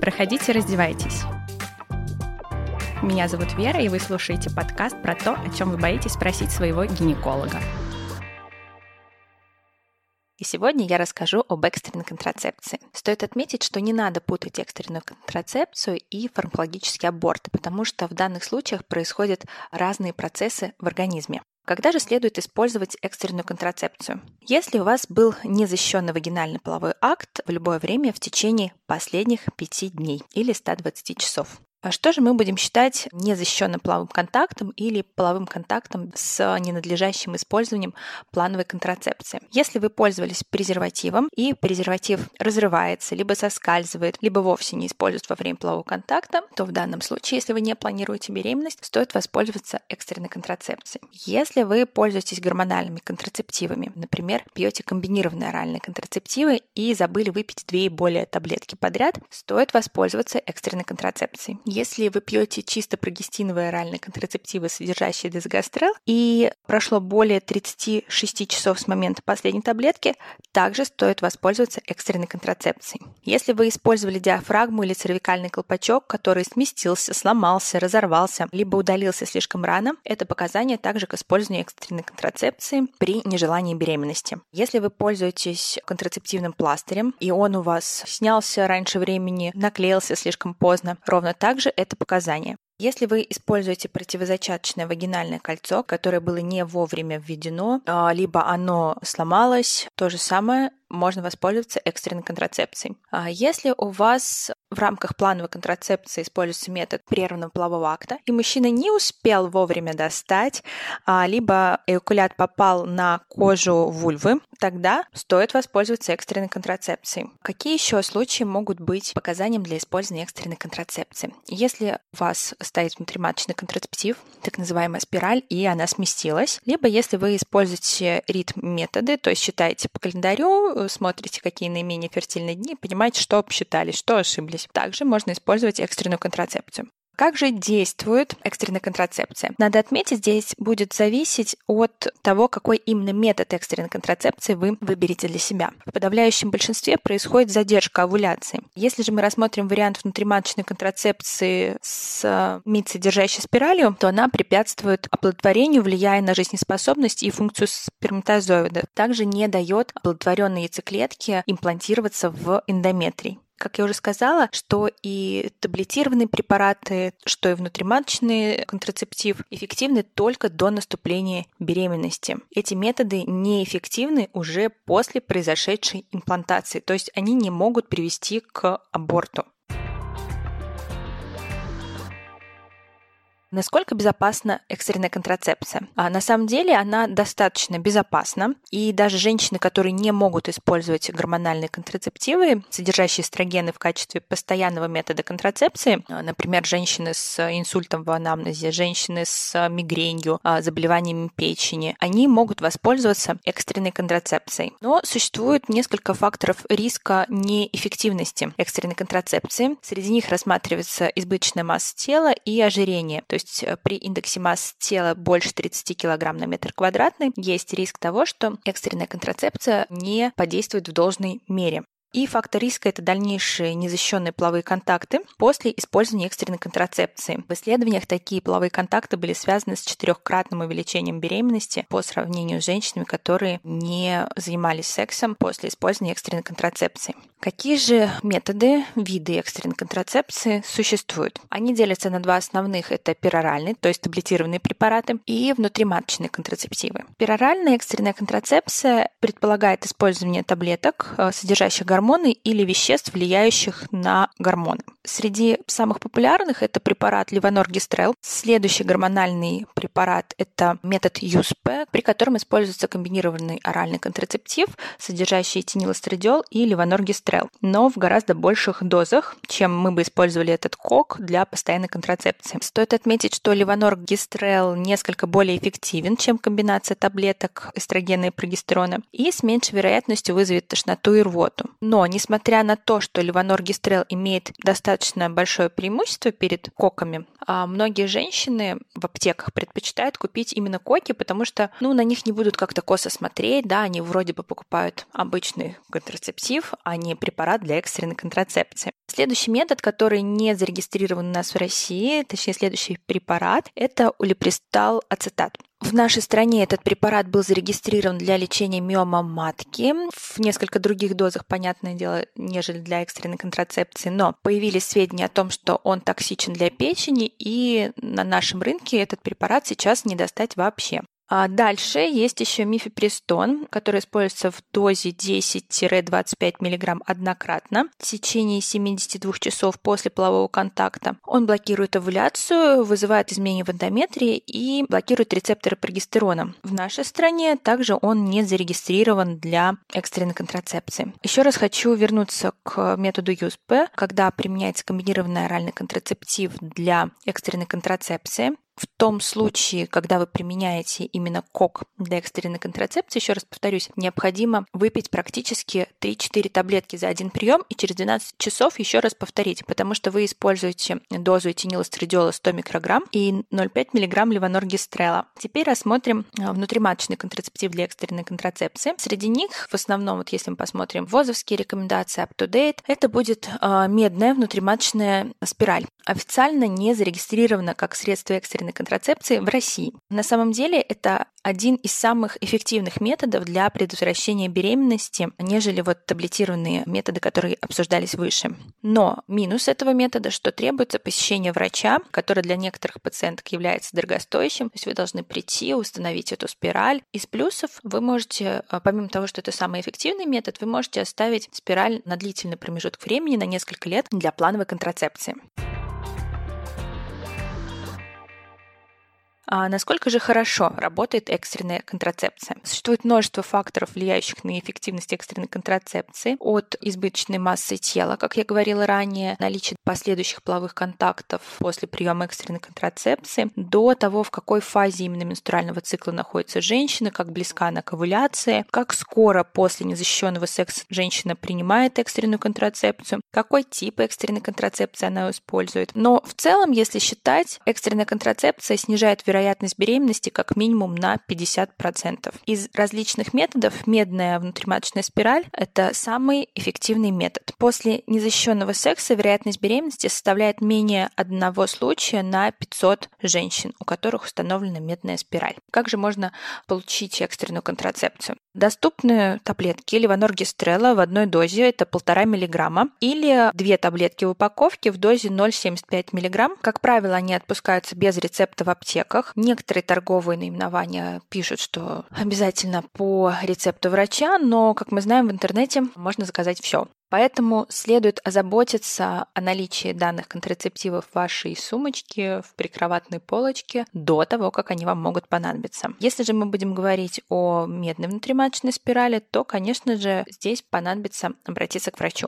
Проходите, раздевайтесь. Меня зовут Вера, и вы слушаете подкаст про то, о чем вы боитесь спросить своего гинеколога. И сегодня я расскажу об экстренной контрацепции. Стоит отметить, что не надо путать экстренную контрацепцию и фармакологический аборт, потому что в данных случаях происходят разные процессы в организме. Когда же следует использовать экстренную контрацепцию? Если у вас был незащищенный вагинальный половой акт в любое время в течение последних 5 дней или 120 часов. А что же мы будем считать незащищенным половым контактом или половым контактом с ненадлежащим использованием плановой контрацепции? Если вы пользовались презервативом и презерватив разрывается, либо соскальзывает, либо вовсе не используют во время полового контакта, то в данном случае, если вы не планируете беременность, стоит воспользоваться экстренной контрацепцией. Если вы пользуетесь гормональными контрацептивами, например, пьете комбинированные оральные контрацептивы и забыли выпить две и более таблетки подряд, стоит воспользоваться экстренной контрацепцией. Если вы пьете чисто прогестиновые оральные контрацептивы, содержащие дезгастрел, и прошло более 36 часов с момента последней таблетки, также стоит воспользоваться экстренной контрацепцией. Если вы использовали диафрагму или цервикальный колпачок, который сместился, сломался, разорвался, либо удалился слишком рано, это показание также к использованию экстренной контрацепции при нежелании беременности. Если вы пользуетесь контрацептивным пластырем, и он у вас снялся раньше времени, наклеился слишком поздно, ровно так также это показания. Если вы используете противозачаточное вагинальное кольцо, которое было не вовремя введено, а, либо оно сломалось, то же самое можно воспользоваться экстренной контрацепцией. А если у вас в рамках плановой контрацепции используется метод прерванного полового акта, и мужчина не успел вовремя достать, а, либо эякулят попал на кожу вульвы, тогда стоит воспользоваться экстренной контрацепцией. Какие еще случаи могут быть показанием для использования экстренной контрацепции? Если у вас стоит внутриматочный контрацептив, так называемая спираль, и она сместилась, либо если вы используете ритм-методы, то есть считаете по календарю, смотрите, какие наименее фертильные дни, понимаете, что обсчитали, что ошиблись. Также можно использовать экстренную контрацепцию. Как же действует экстренная контрацепция? Надо отметить, здесь будет зависеть от того, какой именно метод экстренной контрацепции вы выберете для себя. В подавляющем большинстве происходит задержка овуляции. Если же мы рассмотрим вариант внутриматочной контрацепции с МИД, содержащей спиралью, то она препятствует оплодотворению, влияя на жизнеспособность и функцию сперматозоида. Также не дает оплодотворенной яйцеклетке имплантироваться в эндометрий. Как я уже сказала, что и таблетированные препараты, что и внутриматочный контрацептив эффективны только до наступления беременности. Эти методы неэффективны уже после произошедшей имплантации, то есть они не могут привести к аборту. Насколько безопасна экстренная контрацепция? А на самом деле она достаточно безопасна, и даже женщины, которые не могут использовать гормональные контрацептивы, содержащие эстрогены в качестве постоянного метода контрацепции, а, например, женщины с инсультом в анамнезе, женщины с мигренью, а, заболеваниями печени, они могут воспользоваться экстренной контрацепцией. Но существует несколько факторов риска неэффективности экстренной контрацепции. Среди них рассматривается избыточная масса тела и ожирение. То есть э, при индексе массы тела больше 30 кг на метр квадратный есть риск того, что экстренная контрацепция не подействует в должной мере. И фактор риска – это дальнейшие незащищенные половые контакты после использования экстренной контрацепции. В исследованиях такие половые контакты были связаны с четырехкратным увеличением беременности по сравнению с женщинами, которые не занимались сексом после использования экстренной контрацепции. Какие же методы, виды экстренной контрацепции существуют? Они делятся на два основных. Это пероральные, то есть таблетированные препараты, и внутриматочные контрацептивы. Пероральная экстренная контрацепция предполагает использование таблеток, э, содержащих гормоны или веществ, влияющих на гормоны. Среди самых популярных это препарат Ливанор-Гистрел. Следующий гормональный препарат – это метод ЮСП, при котором используется комбинированный оральный контрацептив, содержащий этинилострадиол и Ливанор-Гистрел, но в гораздо больших дозах, чем мы бы использовали этот кок для постоянной контрацепции. Стоит отметить, что Ливанор-Гистрел несколько более эффективен, чем комбинация таблеток эстрогена и прогестерона, и с меньшей вероятностью вызовет тошноту и рвоту. Но, несмотря на то, что Ливанор-Гистрел имеет достаточно достаточно большое преимущество перед коками. А многие женщины в аптеках предпочитают купить именно коки, потому что ну, на них не будут как-то косо смотреть, да, они вроде бы покупают обычный контрацептив, а не препарат для экстренной контрацепции. Следующий метод, который не зарегистрирован у нас в России, точнее следующий препарат, это улипристал ацетат. В нашей стране этот препарат был зарегистрирован для лечения миома матки в несколько других дозах, понятное дело, нежели для экстренной контрацепции, но появились сведения о том, что он токсичен для печени, и на нашем рынке этот препарат сейчас не достать вообще. А дальше есть еще мифепристон, который используется в дозе 10-25 мг однократно в течение 72 часов после полового контакта. Он блокирует овуляцию, вызывает изменения в эндометрии и блокирует рецепторы прогестерона. В нашей стране также он не зарегистрирован для экстренной контрацепции. Еще раз хочу вернуться к методу ЮСП, когда применяется комбинированный оральный контрацептив для экстренной контрацепции в том случае, когда вы применяете именно кок для экстренной контрацепции, еще раз повторюсь, необходимо выпить практически 3-4 таблетки за один прием и через 12 часов еще раз повторить, потому что вы используете дозу этинилострадиола 100 микрограмм и 0,5 миллиграмм левоноргистрела. Теперь рассмотрим а, внутриматочный контрацептив для экстренной контрацепции. Среди них, в основном, вот если мы посмотрим ВОЗовские рекомендации up-to-date, это будет э, медная внутриматочная спираль. Официально не зарегистрирована как средство экстренной естественной контрацепции в России. На самом деле это один из самых эффективных методов для предотвращения беременности, нежели вот таблетированные методы, которые обсуждались выше. Но минус этого метода, что требуется посещение врача, который для некоторых пациенток является дорогостоящим, то есть вы должны прийти, установить эту спираль. Из плюсов вы можете, а, помимо того, что это самый эффективный метод, вы можете оставить спираль на длительный промежуток времени, на несколько лет для плановой контрацепции. А насколько же хорошо работает экстренная контрацепция? Существует множество факторов, влияющих на эффективность экстренной контрацепции, от избыточной массы тела, как я говорила ранее, наличие последующих половых контактов после приема экстренной контрацепции, до того, в какой фазе именно менструального цикла находится женщина, как близка она к овуляции, как скоро после незащищенного секса женщина принимает экстренную контрацепцию, какой тип экстренной контрацепции она использует. Но в целом, если считать, экстренная контрацепция снижает вероятность вероятность беременности как минимум на 50%. Из различных методов медная внутриматочная спираль – это самый эффективный метод. После незащищенного секса вероятность беременности составляет менее одного случая на 500 женщин, у которых установлена медная спираль. Как же можно получить экстренную контрацепцию? Доступны таблетки левоноргистрела в одной дозе, это полтора миллиграмма, или две таблетки в упаковке в дозе 0,75 миллиграмм. Как правило, они отпускаются без рецепта в аптеках. Некоторые торговые наименования пишут, что обязательно по рецепту врача, но, как мы знаем, в интернете можно заказать все. Поэтому следует озаботиться о наличии данных контрацептивов в вашей сумочке, в прикроватной полочке до того, как они вам могут понадобиться. Если же мы будем говорить о медной внутриматочной спирали, то, конечно же, здесь понадобится обратиться к врачу.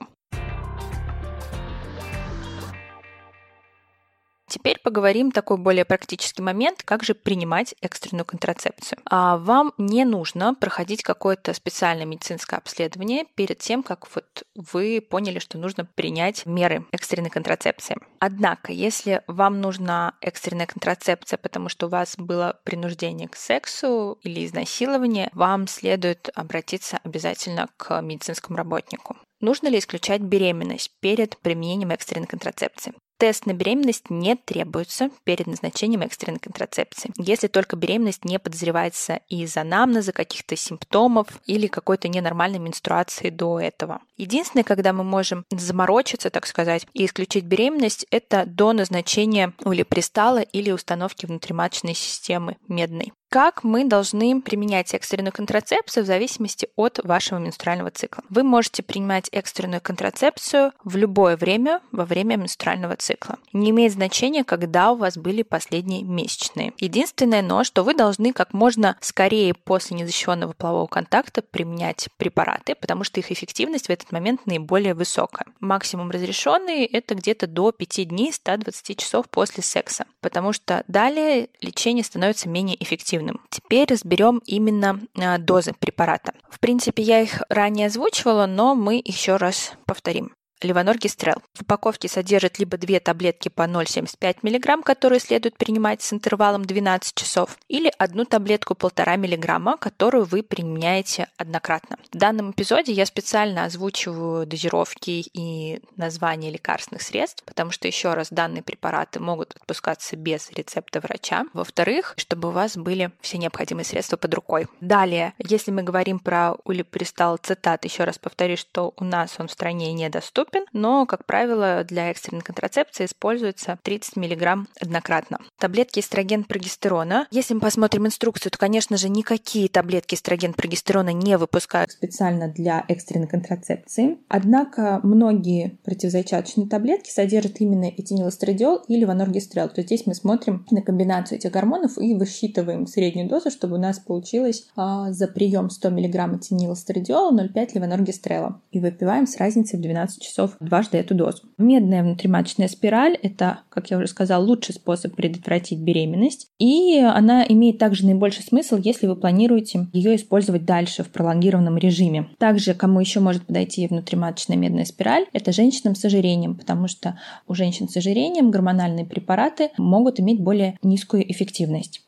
Теперь поговорим такой более практический момент, как же принимать экстренную контрацепцию. А вам не нужно проходить какое-то специальное медицинское обследование перед тем, как вот вы поняли, что нужно принять меры экстренной контрацепции. Однако, если вам нужна экстренная контрацепция, потому что у вас было принуждение к сексу или изнасилование, вам следует обратиться обязательно к медицинскому работнику. Нужно ли исключать беременность перед применением экстренной контрацепции? Тест на беременность не требуется перед назначением экстренной контрацепции, если только беременность не подозревается из анамнеза, каких-то симптомов или какой-то ненормальной менструации до этого. Единственное, когда мы можем заморочиться, так сказать, и исключить беременность, это до назначения улипристала или установки внутриматочной системы медной. Как мы должны применять экстренную контрацепцию в зависимости от вашего менструального цикла? Вы можете принимать экстренную контрацепцию в любое время во время менструального цикла. Не имеет значения, когда у вас были последние месячные. Единственное, но что вы должны как можно скорее после незащищенного полового контакта применять препараты, потому что их эффективность в этот момент наиболее высокая. Максимум разрешенный это где-то до 5 дней 120 часов после секса, потому что далее лечение становится менее эффективным эффективным. Теперь разберем именно а, дозы препарата. В принципе, я их ранее озвучивала, но мы еще раз повторим. Левоноргистрел. В упаковке содержит либо две таблетки по 0,75 мг, которые следует принимать с интервалом 12 часов, или одну таблетку 1,5 мг, которую вы применяете однократно. В данном эпизоде я специально озвучиваю дозировки и названия лекарственных средств, потому что, еще раз, данные препараты могут отпускаться без рецепта врача. Во-вторых, чтобы у вас были все необходимые средства под рукой. Далее, если мы говорим про улипристал цитат, еще раз повторюсь, что у нас он в стране недоступен, но, как правило, для экстренной контрацепции используется 30 мг однократно. Таблетки эстроген-прогестерона. Если мы посмотрим инструкцию, то, конечно же, никакие таблетки эстроген-прогестерона не выпускают специально для экстренной контрацепции. Однако многие противозачаточные таблетки содержат именно этинилэстрадиол или ваноргистрел. То есть здесь мы смотрим на комбинацию этих гормонов и высчитываем среднюю дозу, чтобы у нас получилось а, за прием 100 мг этинилэстрадиола 0,5 левоноргистрела. И выпиваем с разницей в 12 часов дважды эту дозу. Медная внутриматочная спираль – это, как я уже сказала, лучший способ предотвратить беременность. И она имеет также наибольший смысл, если вы планируете ее использовать дальше в пролонгированном режиме. Также, кому еще может подойти внутриматочная медная спираль, это женщинам с ожирением, потому что у женщин с ожирением гормональные препараты могут иметь более низкую эффективность.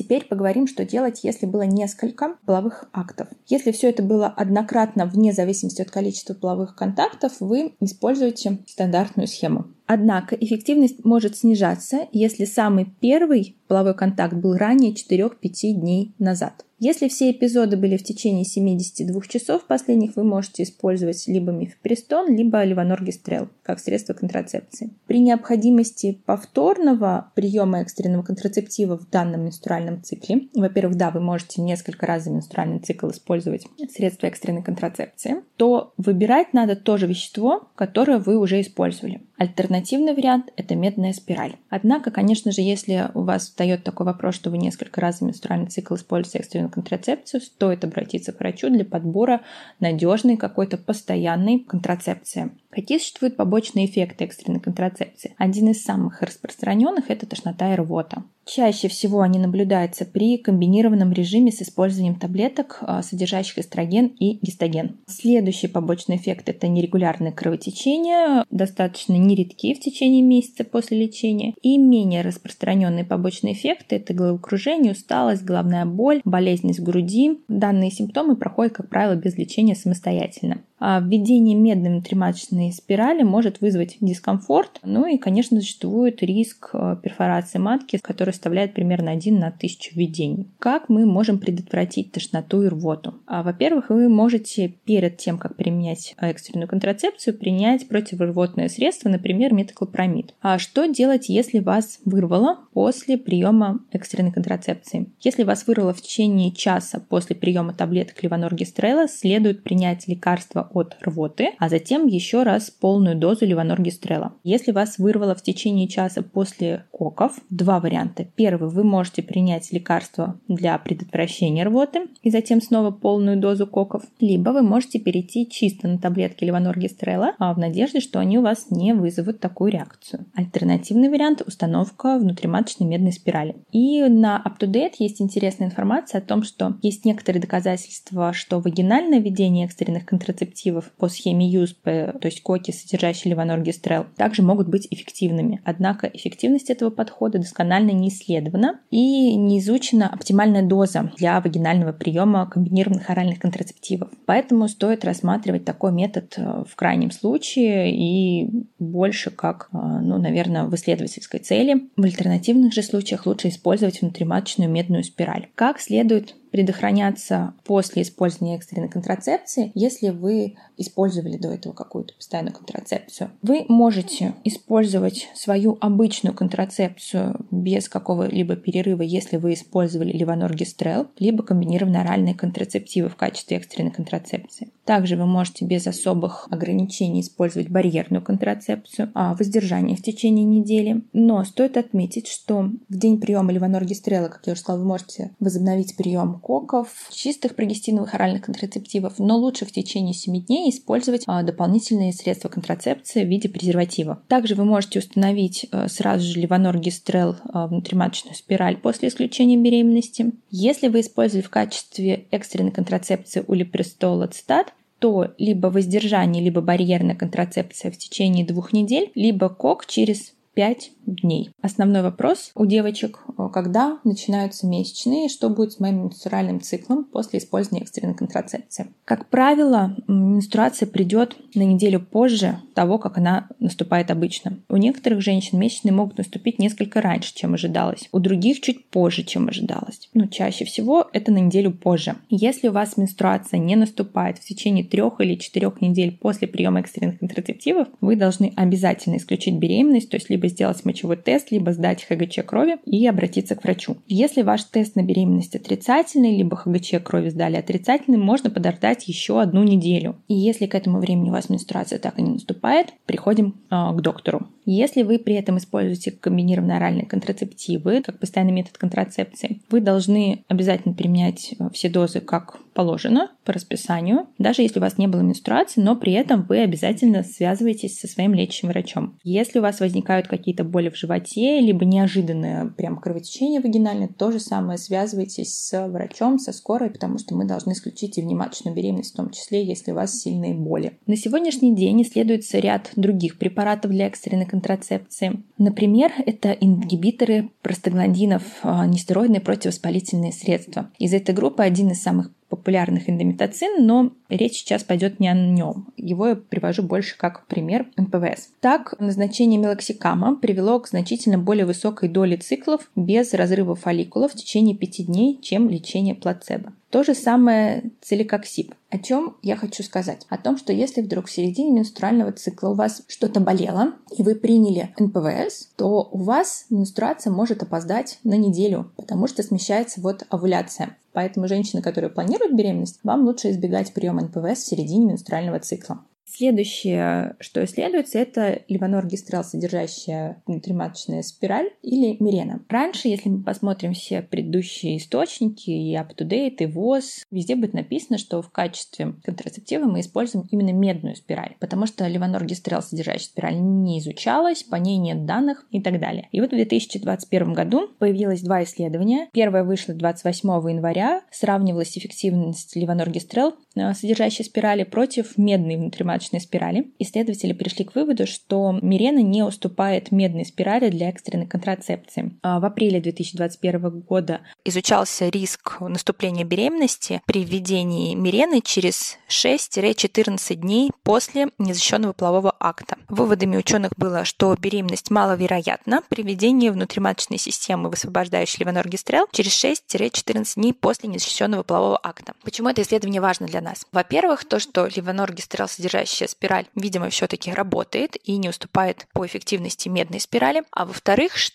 Теперь поговорим, что делать, если было несколько половых актов. Если все это было однократно, вне зависимости от количества половых контактов, вы используете стандартную схему. Однако эффективность может снижаться, если самый первый половой контакт был ранее 4-5 дней назад. Если все эпизоды были в течение 72 часов последних, вы можете использовать либо мифепристон, либо левоноргистрел как средство контрацепции. При необходимости повторного приема экстренного контрацептива в данном менструальном цикле, во-первых, да, вы можете несколько раз за менструальный цикл использовать средства экстренной контрацепции, то выбирать надо то же вещество, которое вы уже использовали. Альтернативный вариант – это медная спираль. Однако, конечно же, если у вас встает такой вопрос, что вы несколько раз за менструальный цикл используете экстренную контрацепцию, стоит обратиться к врачу для подбора надежной какой-то постоянной контрацепции. Какие существуют побочные эффекты экстренной контрацепции? Один из самых распространенных – это тошнота и рвота. Чаще всего они наблюдаются при комбинированном режиме с использованием таблеток, а, содержащих эстроген и гистоген. Следующий побочный эффект – это нерегулярное кровотечение, достаточно нередки в течение месяца после лечения. И менее распространенные побочные эффекты – это головокружение, усталость, головная боль, болезненность груди. Данные симптомы проходят, как правило, без лечения самостоятельно. А введение медной внутриматочной спирали может вызвать дискомфорт, ну и, конечно, существует риск э, перфорации матки, который составляет примерно 1 на 1000 введений. Как мы можем предотвратить тошноту и рвоту? А, во-первых, вы можете перед тем, как применять экстренную контрацепцию, принять противорвотное средство, например, метоклопромид. А что делать, если вас вырвало после приема экстренной контрацепции? Если вас вырвало в течение часа после приема таблеток левоноргистрела, следует принять лекарство от рвоты, а затем еще раз полную дозу левоноргистрела. Если вас вырвало в течение часа после коков, два варианта. Первый, вы можете принять лекарство для предотвращения рвоты и затем снова полную дозу коков, либо вы можете перейти чисто на таблетки левоноргистрела, а в надежде, что они у вас не вызовут такую реакцию. Альтернативный вариант – установка внутриматочной медной спирали. И на UpToDate есть интересная информация о том, что есть некоторые доказательства, что вагинальное введение экстренных контрацептивов по схеме ЮСП, то есть коки, содержащие левоноргистрел, также могут быть эффективными. Однако эффективность этого подхода досконально не исследована и не изучена оптимальная доза для вагинального приема комбинированных оральных контрацептивов. Поэтому стоит рассматривать такой метод э, в крайнем случае и больше как, э, ну, наверное, в исследовательской цели. В альтернативных же случаях лучше использовать внутриматочную медную спираль. Как следует предохраняться после использования экстренной контрацепции, если вы использовали до этого какую-то постоянную контрацепцию. Вы можете использовать свою обычную контрацепцию без какого-либо перерыва, если вы использовали левоноргистрел, либо комбинированные оральные контрацептивы в качестве экстренной контрацепции. Также вы можете без особых ограничений использовать барьерную контрацепцию, а воздержание в течение недели. Но стоит отметить, что в день приема левоноргистрела, как я уже сказала, вы можете возобновить прием коков, чистых прогестиновых оральных контрацептивов, но лучше в течение 7 дней использовать а, дополнительные средства контрацепции в виде презерватива. Также вы можете установить э, сразу же левоноргистрел э, внутриматочную спираль после исключения беременности. Если вы использовали в качестве экстренной контрацепции улипрестол ацетат, то либо воздержание, либо барьерная контрацепция в течение двух недель, либо кок через 5 дней. Основной вопрос у девочек, э, когда начинаются месячные, что будет с моим менструальным циклом после использования экстренной контрацепции. Как правило, менструация придет на неделю позже того, как она наступает обычно. У некоторых женщин месячные могут наступить несколько раньше, чем ожидалось. У других чуть позже, чем ожидалось. Но чаще всего это на неделю позже. Если у вас менструация не наступает в течение трех или четырех недель после приема экстренных контрацептивов, вы должны обязательно исключить беременность, то есть либо сделать мочевой тест, либо сдать ХГЧ крови и обратиться к врачу. Если ваш тест на беременность отрицательный, либо ХГЧ крови сдали отрицательный, можно подождать еще одну неделю. И если к этому времени у вас менструация так и не наступает, приходим э, к доктору. Если вы при этом используете комбинированные оральные контрацептивы как постоянный метод контрацепции, вы должны обязательно применять э, все дозы как положено по расписанию, даже если у вас не было менструации, но при этом вы обязательно связываетесь со своим лечащим врачом. Если у вас возникают какие-то боли в животе, либо неожиданное прям кровотечение вагинальное, то же самое связывайтесь с врачом, со скорой, потому что мы должны исключить и внематочную беременность, в том числе, если у вас сильные боли. На сегодняшний день исследуется ряд других препаратов для экстренной контрацепции. Например, это ингибиторы простагландинов, а, нестероидные противовоспалительные средства. Из этой группы один из самых популярных эндометацин, но речь сейчас пойдет не о нем. Его я привожу больше как пример НПВС. Так, назначение мелоксикама привело к значительно более высокой доле циклов без разрыва фолликула в течение пяти дней, чем лечение плацебо. То же самое целикоксиб. О чем я хочу сказать? О том, что если вдруг в середине менструального цикла у вас что-то болело, и вы приняли НПВС, то у вас менструация может опоздать на неделю, потому что смещается вот овуляция. Поэтому женщины, которые планируют беременность, вам лучше избегать приема НПВС в середине менструального цикла. Следующее, что исследуется, это левоноргистрел, содержащая внутриматочная спираль или мирена. Раньше, если мы посмотрим все предыдущие источники, и UpToDate, и ВОЗ, везде будет написано, что в качестве контрацептива мы используем именно медную спираль, потому что левоноргистрел, содержащая спираль, не изучалась, по ней нет данных и так далее. И вот в 2021 году появилось два исследования. Первое вышло 28 января, сравнивалась эффективность левоноргистрел, э, содержащей спирали, против медной внутриматочной пятиматочной спирали. Исследователи пришли к выводу, что мирена не уступает медной спирали для экстренной контрацепции. А в апреле 2021 года изучался риск наступления беременности при введении мирены через 6-14 дней после незащищенного полового акта. Выводами ученых было, что беременность маловероятна при введении внутриматочной системы, высвобождающей левоноргистрел, через 6-14 дней после незащищенного полового акта. Почему это исследование важно для нас? Во-первых, то, что левоноргистрел, содержащий восходящая спираль, видимо, все-таки работает и не уступает по эффективности медной спирали. А во-вторых, что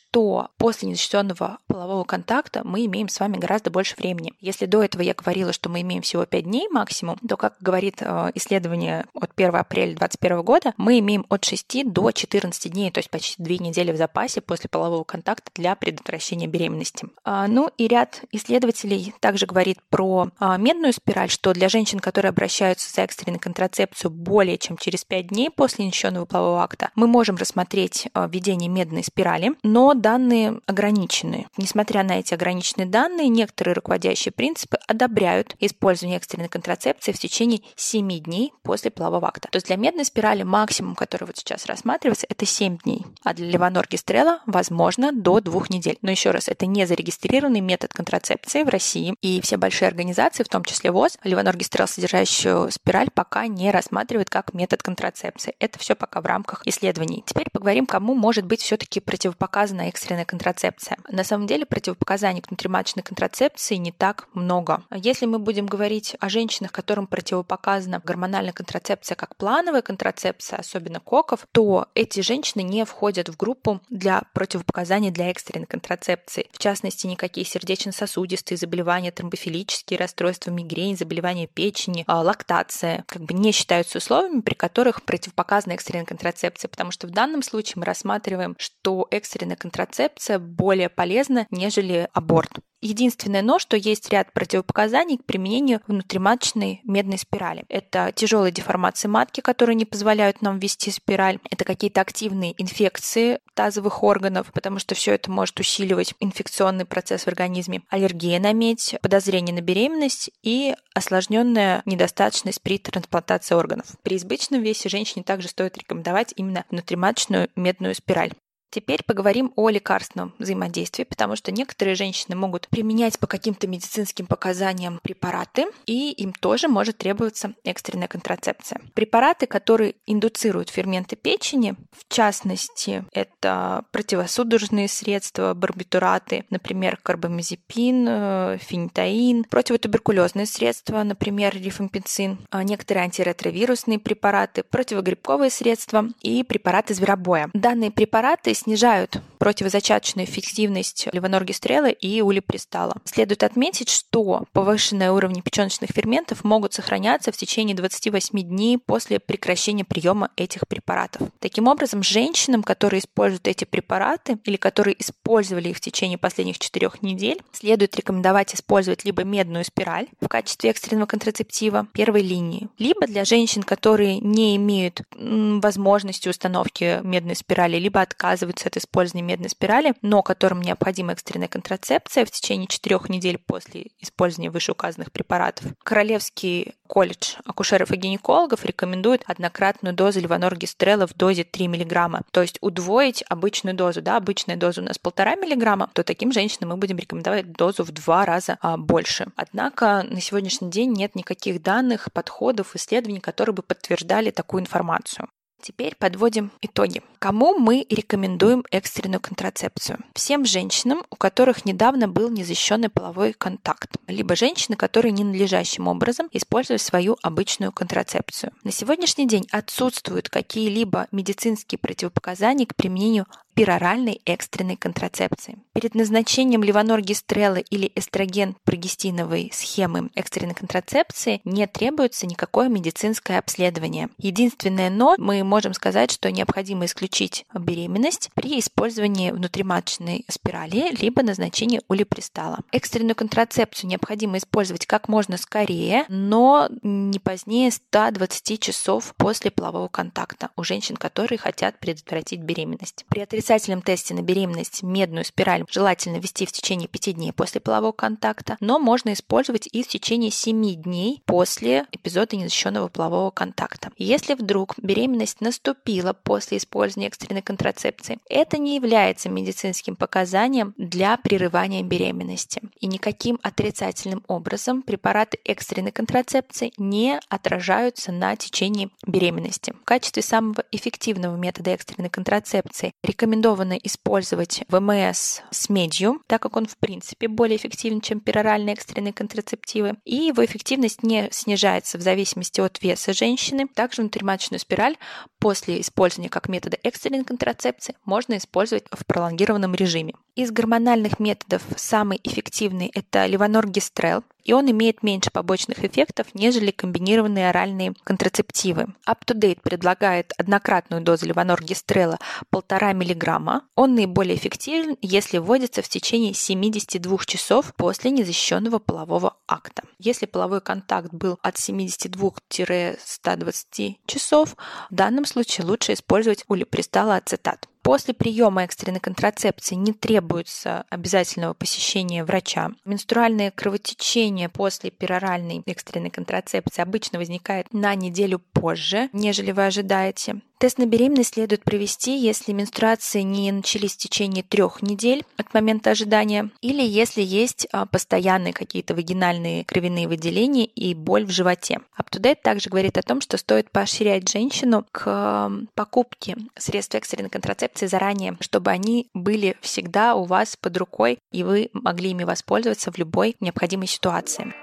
после незащищенного полового контакта мы имеем с вами гораздо больше времени. Если до этого я говорила, что мы имеем всего 5 дней максимум, то, как говорит э, исследование от 1 апреля 2021 года, мы имеем от 6 до 14 дней, то есть почти 2 недели в запасе после полового контакта для предотвращения беременности. А, ну и ряд исследователей также говорит про а, медную спираль, что для женщин, которые обращаются за экстренной контрацепцию более более чем через 5 дней после несчетного полового акта, мы можем рассмотреть э, введение медной спирали, но данные ограничены. Несмотря на эти ограниченные данные, некоторые руководящие принципы одобряют использование экстренной контрацепции в течение 7 дней после полового акта. То есть для медной спирали максимум, который вот сейчас рассматривается, это 7 дней, а для левоноргистрела возможно до 2 недель. Но еще раз, это не зарегистрированный метод контрацепции в России, и все большие организации, в том числе ВОЗ, левоноргистрел, содержащую спираль, пока не рассматривают как метод контрацепции. Это все пока в рамках исследований. Теперь поговорим, кому может быть все-таки противопоказана экстренная контрацепция. На самом деле противопоказаний к внутриматочной контрацепции не так много. Если мы будем говорить о женщинах, которым противопоказана гормональная контрацепция как плановая контрацепция, особенно коков, то эти женщины не входят в группу для противопоказаний для экстренной контрацепции. В частности, никакие сердечно-сосудистые заболевания, тромбофилические расстройства, мигрень, заболевания печени, а, лактация как бы не считаются условиями, при которых противопоказана экстренная контрацепция, потому что в данном случае мы рассматриваем, что экстренная контрацепция контрацепция более полезна, нежели аборт. Единственное но, что есть ряд противопоказаний к применению внутриматочной медной спирали. Это тяжелые деформации матки, которые не позволяют нам ввести спираль. Это какие-то активные инфекции тазовых органов, потому что все это может усиливать инфекционный процесс в организме. Аллергия на медь, подозрение на беременность и осложненная недостаточность при трансплантации органов. При избыточном весе женщине также стоит рекомендовать именно внутриматочную медную спираль. Теперь поговорим о лекарственном взаимодействии, потому что некоторые женщины могут применять по каким-то медицинским показаниям препараты, и им тоже может требоваться экстренная контрацепция. Препараты, которые индуцируют ферменты печени, в частности, это противосудорожные средства, барбитураты, например, карбамазепин, э, фенитаин, противотуберкулезные средства, например, рифампицин, а некоторые антиретровирусные препараты, противогрибковые средства и препараты зверобоя. Данные препараты снижают противозачаточную эффективность левоноргистрела и улипристала. Следует отметить, что повышенные уровни печеночных ферментов могут сохраняться в течение 28 дней после прекращения приема этих препаратов. Таким образом, женщинам, которые используют эти препараты или которые использовали их в течение последних 4 недель, следует рекомендовать использовать либо медную спираль в качестве экстренного контрацептива первой линии, либо для женщин, которые не имеют возможности установки медной спирали, либо отказываются от использования медной спирали, но которым необходима экстренная контрацепция в течение четырех недель после использования вышеуказанных препаратов. Королевский колледж акушеров и гинекологов рекомендует однократную дозу левоноргистрела в дозе 3 мг, то есть удвоить обычную дозу. Да, обычная доза у нас полтора миллиграмма, то таким женщинам мы будем рекомендовать дозу в два раза а, больше. Однако на сегодняшний день нет никаких данных, подходов, исследований, которые бы подтверждали такую информацию. Теперь подводим итоги. Кому мы рекомендуем экстренную контрацепцию? Всем женщинам, у которых недавно был незащищенный половой контакт, либо женщины, которые ненадлежащим образом используют свою обычную контрацепцию. На сегодняшний день отсутствуют какие-либо медицинские противопоказания к применению пероральной экстренной контрацепции. Перед назначением левоноргистрелы или эстроген-прогестиновой схемы экстренной контрацепции не требуется никакое медицинское обследование. Единственное но мы можем сказать, что необходимо исключить беременность при использовании внутриматочной спирали либо назначении улипристала. Экстренную контрацепцию необходимо использовать как можно скорее, но не позднее 120 часов после полового контакта у женщин, которые хотят предотвратить беременность. При отрицательном тесте на беременность медную спираль желательно ввести в течение 5 дней после полового контакта, но можно использовать и в течение 7 дней после эпизода незащищенного полового контакта. Если вдруг беременность наступила после использования экстренной контрацепции, это не является медицинским показанием для прерывания беременности. И никаким отрицательным образом препараты экстренной контрацепции не отражаются на течении беременности. В качестве самого эффективного метода экстренной контрацепции рекомендуется рекомендовано использовать ВМС с медью, так как он в принципе более эффективен, чем пероральные экстренные контрацептивы, и его эффективность не снижается в зависимости от веса женщины. Также внутриматочную спираль после использования как метода экстренной контрацепции можно использовать в пролонгированном режиме. Из гормональных методов самый эффективный – это левоноргистрел, и он имеет меньше побочных эффектов, нежели комбинированные оральные контрацептивы. UpToDate предлагает однократную дозу левоноргистрела 1,5 мг. Он наиболее эффективен, если вводится в течение 72 часов после незащищенного полового акта. Если половой контакт был от 72-120 часов, в данном случае лучше использовать улипристала ацетат. После приема экстренной контрацепции не требуется обязательного посещения врача. Менструальное кровотечение после пероральной экстренной контрацепции обычно возникает на неделю позже, нежели вы ожидаете. Тест на беременность следует провести, если менструации не начались в течение трех недель от момента ожидания, или если есть а, постоянные какие-то вагинальные кровяные выделения и боль в животе. UpToDate также говорит о том, что стоит поощрять женщину к покупке средств экстренной контрацепции заранее, чтобы они были всегда у вас под рукой, и вы могли ими воспользоваться в любой необходимой ситуации.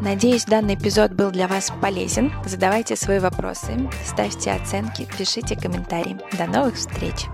Надеюсь, данный эпизод был для вас полезен. Задавайте свои вопросы, ставьте оценки, пишите комментарии. До новых встреч!